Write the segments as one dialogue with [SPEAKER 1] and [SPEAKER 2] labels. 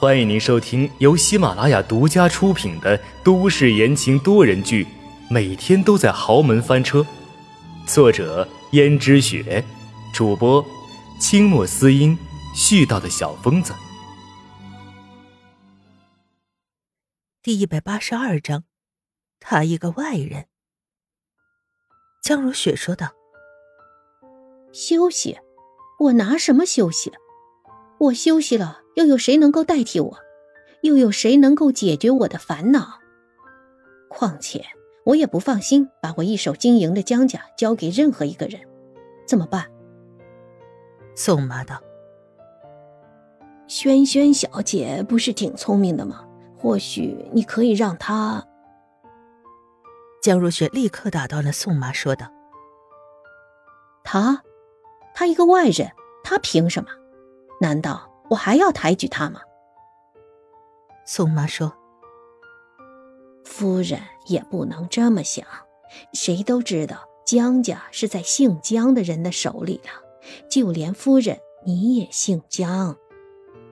[SPEAKER 1] 欢迎您收听由喜马拉雅独家出品的都市言情多人剧《每天都在豪门翻车》，作者：胭脂雪，主播：清墨思音，絮叨的小疯子。
[SPEAKER 2] 第一百八十二章，他一个外人。江如雪说道：“
[SPEAKER 3] 休息。”我拿什么休息？我休息了，又有谁能够代替我？又有谁能够解决我的烦恼？况且我也不放心把我一手经营的江家交给任何一个人，怎么办？
[SPEAKER 2] 宋妈道：“
[SPEAKER 3] 萱萱小姐不是挺聪明的吗？或许你可以让她。”
[SPEAKER 2] 江如雪立刻打断了宋妈，说道：“
[SPEAKER 3] 她。”他一个外人，他凭什么？难道我还要抬举他吗？
[SPEAKER 2] 宋妈说：“
[SPEAKER 3] 夫人也不能这么想。谁都知道江家是在姓江的人的手里的，就连夫人你也姓江。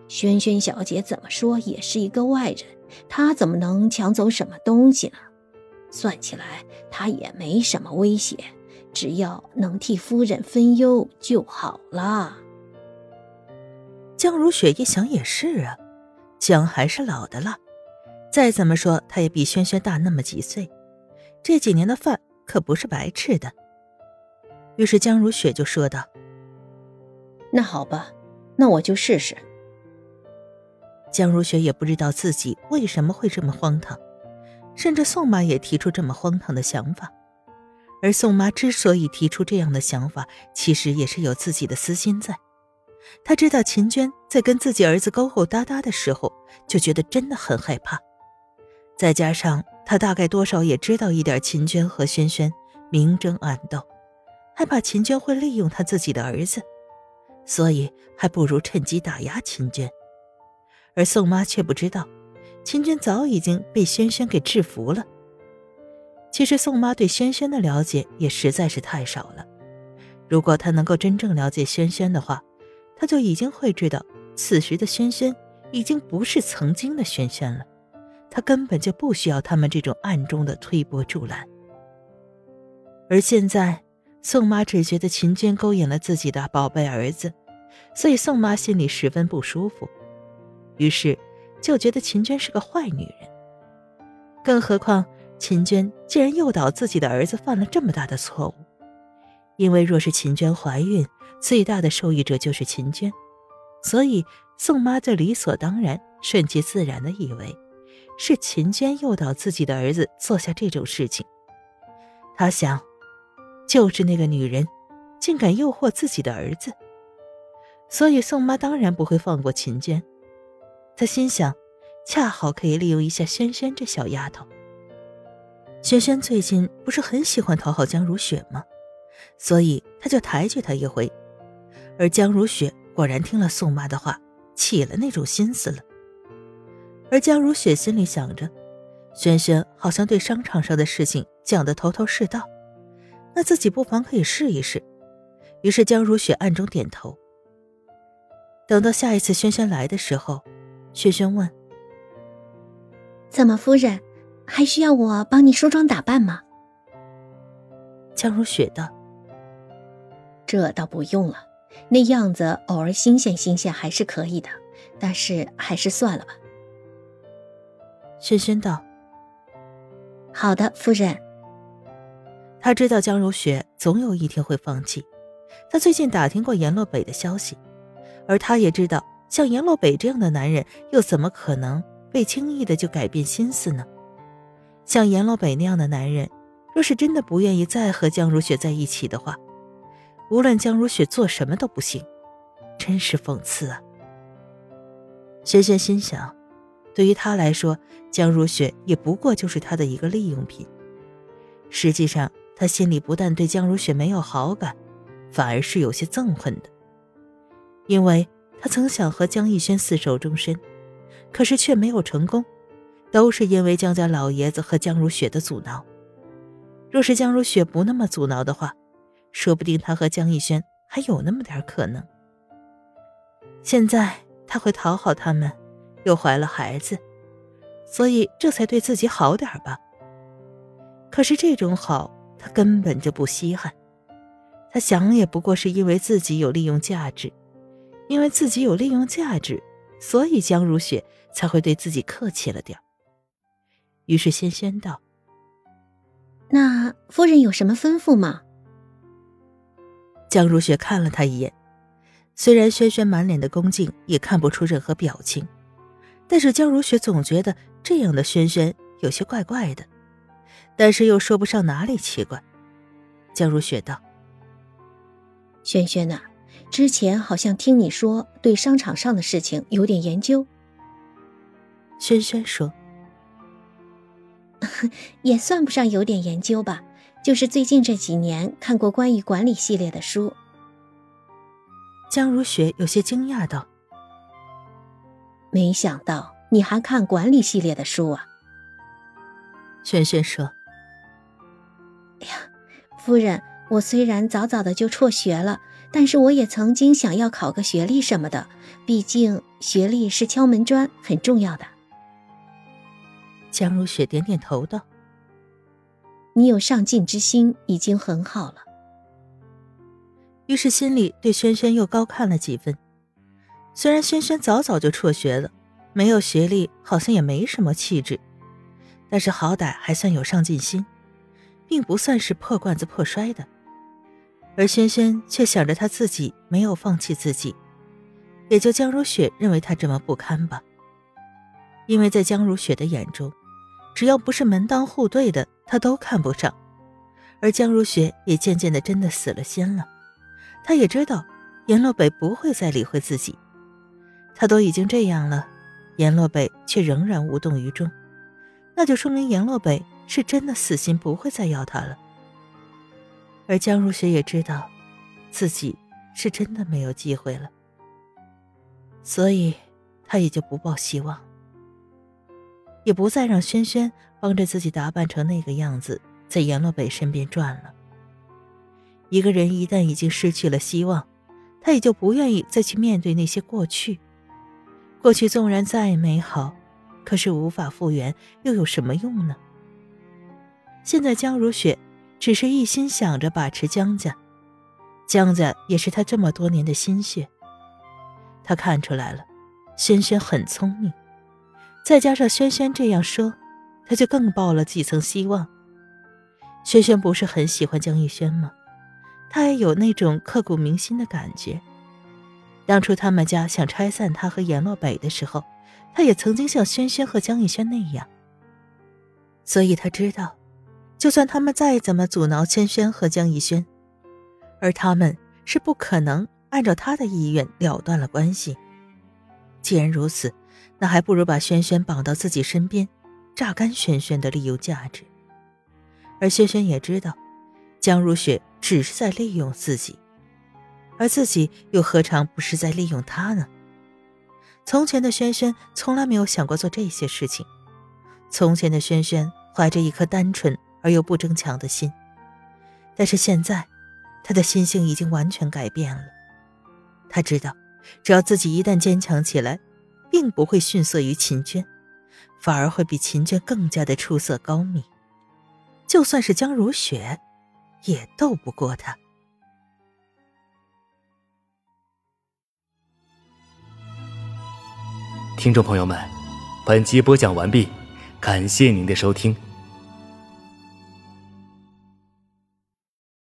[SPEAKER 3] 轩轩小姐怎么说也是一个外人，她怎么能抢走什么东西呢？算起来，她也没什么威胁。”只要能替夫人分忧就好了。
[SPEAKER 2] 江如雪一想也是啊，姜还是老的辣，再怎么说他也比轩轩大那么几岁，这几年的饭可不是白吃的。于是江如雪就说道：“
[SPEAKER 3] 那好吧，那我就试试。”
[SPEAKER 2] 江如雪也不知道自己为什么会这么荒唐，甚至宋妈也提出这么荒唐的想法。而宋妈之所以提出这样的想法，其实也是有自己的私心在。她知道秦娟在跟自己儿子勾勾搭搭的时候，就觉得真的很害怕。再加上她大概多少也知道一点秦娟和轩轩明争暗斗，害怕秦娟会利用她自己的儿子，所以还不如趁机打压秦娟。而宋妈却不知道，秦娟早已经被轩轩给制服了。其实宋妈对轩轩的了解也实在是太少了。如果她能够真正了解轩轩的话，她就已经会知道，此时的轩轩已经不是曾经的轩轩了。他根本就不需要他们这种暗中的推波助澜。而现在，宋妈只觉得秦娟勾引了自己的宝贝儿子，所以宋妈心里十分不舒服，于是就觉得秦娟是个坏女人。更何况。秦娟竟然诱导自己的儿子犯了这么大的错误，因为若是秦娟怀孕，最大的受益者就是秦娟，所以宋妈就理所当然、顺其自然的以为是秦娟诱导自己的儿子做下这种事情。她想，就是那个女人，竟敢诱惑自己的儿子，所以宋妈当然不会放过秦娟。她心想，恰好可以利用一下轩轩这小丫头。轩轩最近不是很喜欢讨好江如雪吗？所以他就抬举她一回，而江如雪果然听了宋妈的话，起了那种心思了。而江如雪心里想着，轩轩好像对商场上的事情讲得头头是道，那自己不妨可以试一试。于是江如雪暗中点头。等到下一次轩轩来的时候，轩轩问：“
[SPEAKER 3] 怎么，夫人？”还需要我帮你梳妆打扮吗？
[SPEAKER 2] 江如雪道：“
[SPEAKER 3] 这倒不用了，那样子偶尔新鲜新鲜还是可以的，但是还是算了吧。”
[SPEAKER 2] 轩轩道：“
[SPEAKER 3] 好的，夫人。”
[SPEAKER 2] 他知道江如雪总有一天会放弃。他最近打听过阎洛北的消息，而他也知道，像阎洛北这样的男人，又怎么可能被轻易的就改变心思呢？像阎洛北那样的男人，若是真的不愿意再和江如雪在一起的话，无论江如雪做什么都不行，真是讽刺啊！轩轩心想，对于他来说，江如雪也不过就是他的一个利用品。实际上，他心里不但对江如雪没有好感，反而是有些憎恨的，因为他曾想和江逸轩厮守终身，可是却没有成功。都是因为江家老爷子和江如雪的阻挠。若是江如雪不那么阻挠的话，说不定他和江逸轩还有那么点可能。现在他会讨好他们，又怀了孩子，所以这才对自己好点吧。可是这种好，他根本就不稀罕。他想也不过是因为自己有利用价值，因为自己有利用价值，所以江如雪才会对自己客气了点于是轩轩道：“
[SPEAKER 3] 那夫人有什么吩咐吗？”
[SPEAKER 2] 江如雪看了他一眼，虽然轩轩满脸的恭敬，也看不出任何表情，但是江如雪总觉得这样的轩轩有些怪怪的，但是又说不上哪里奇怪。江如雪道：“
[SPEAKER 3] 轩轩呐，之前好像听你说对商场上的事情有点研究。”
[SPEAKER 2] 轩轩说：“
[SPEAKER 3] 也算不上有点研究吧。”就是最近这几年看过关于管理系列的书，
[SPEAKER 2] 江如雪有些惊讶道：“
[SPEAKER 3] 没想到你还看管理系列的书啊。”
[SPEAKER 2] 轩轩说：“
[SPEAKER 3] 哎呀，夫人，我虽然早早的就辍学了，但是我也曾经想要考个学历什么的，毕竟学历是敲门砖，很重要的。”
[SPEAKER 2] 江如雪点点头道。
[SPEAKER 3] 你有上进之心已经很好了。
[SPEAKER 2] 于是心里对轩轩又高看了几分。虽然轩轩早早就辍学了，没有学历，好像也没什么气质，但是好歹还算有上进心，并不算是破罐子破摔的。而轩轩却想着他自己没有放弃自己，也就江如雪认为他这么不堪吧。因为在江如雪的眼中，只要不是门当户对的。他都看不上，而江如雪也渐渐的真的死了心了。他也知道阎洛北不会再理会自己，他都已经这样了，阎洛北却仍然无动于衷，那就说明阎洛北是真的死心，不会再要他了。而江如雪也知道，自己是真的没有机会了，所以他也就不抱希望。也不再让轩轩帮着自己打扮成那个样子，在阎洛北身边转了。一个人一旦已经失去了希望，他也就不愿意再去面对那些过去。过去纵然再美好，可是无法复原，又有什么用呢？现在江如雪只是一心想着把持江家，江家也是他这么多年的心血。他看出来了，轩轩很聪明。再加上轩轩这样说，他就更抱了几层希望。轩轩不是很喜欢江逸轩吗？他也有那种刻骨铭心的感觉。当初他们家想拆散他和阎洛北的时候，他也曾经像轩轩和江逸轩那样。所以他知道，就算他们再怎么阻挠轩轩和江逸轩，而他们是不可能按照他的意愿了断了关系。既然如此。那还不如把轩轩绑到自己身边，榨干轩轩的利用价值。而轩轩也知道，江如雪只是在利用自己，而自己又何尝不是在利用他呢？从前的轩轩从来没有想过做这些事情。从前的轩轩怀着一颗单纯而又不争强的心，但是现在，他的心性已经完全改变了。他知道，只要自己一旦坚强起来。并不会逊色于秦娟，反而会比秦娟更加的出色高明。就算是江如雪，也斗不过他。
[SPEAKER 1] 听众朋友们，本集播讲完毕，感谢您的收听。